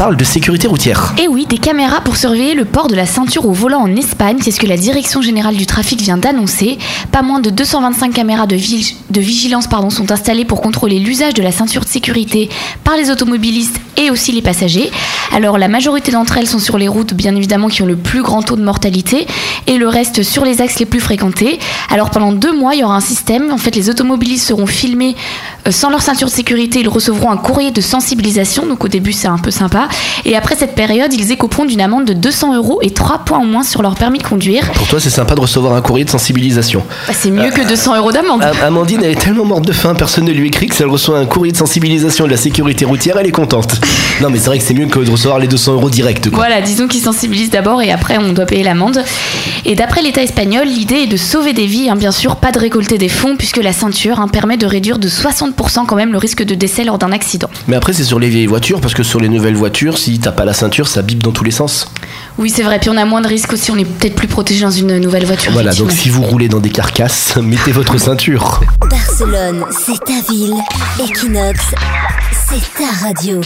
parle de sécurité routière. Et oui, des caméras pour surveiller le port de la ceinture au volant en Espagne, c'est ce que la Direction générale du trafic vient d'annoncer. Pas moins de 225 caméras de, vi- de vigilance sont installées pour contrôler l'usage de la ceinture de sécurité par les automobilistes et aussi les passagers. Alors la majorité d'entre elles sont sur les routes bien évidemment qui ont le plus grand taux de mortalité et le reste sur les axes les plus fréquentés. Alors pendant deux mois, il y aura un système. En fait, les automobilistes seront filmés euh, sans leur ceinture de sécurité. Ils recevront un courrier de sensibilisation. Donc au début, c'est un peu sympa. Et après cette période, ils écoperont d'une amende de 200 euros et 3 points en moins sur leur permis de conduire. Pour toi, c'est sympa de recevoir un courrier de sensibilisation. Bah, c'est mieux que 200 euros d'amende. Am- Amandine, elle est tellement morte de faim, personne ne lui écrit que si elle reçoit un courrier de sensibilisation de la sécurité routière, elle est contente. Non, mais c'est vrai que c'est mieux que de recevoir les 200 euros direct. Quoi. Voilà, disons qu'ils sensibilisent d'abord et après on doit payer l'amende. Et d'après l'État espagnol, l'idée est de sauver des vies, hein, bien sûr, pas de récolter des fonds, puisque la ceinture hein, permet de réduire de 60% quand même le risque de décès lors d'un accident. Mais après, c'est sur les vieilles voitures, parce que sur les nouvelles voitures, si t'as pas la ceinture, ça bip dans tous les sens. Oui, c'est vrai, puis on a moins de risques aussi, on est peut-être plus protégé dans une nouvelle voiture. Voilà, donc si vous roulez dans des carcasses, mettez votre ceinture. Barcelone, c'est ta ville. Equinox, c'est ta radio.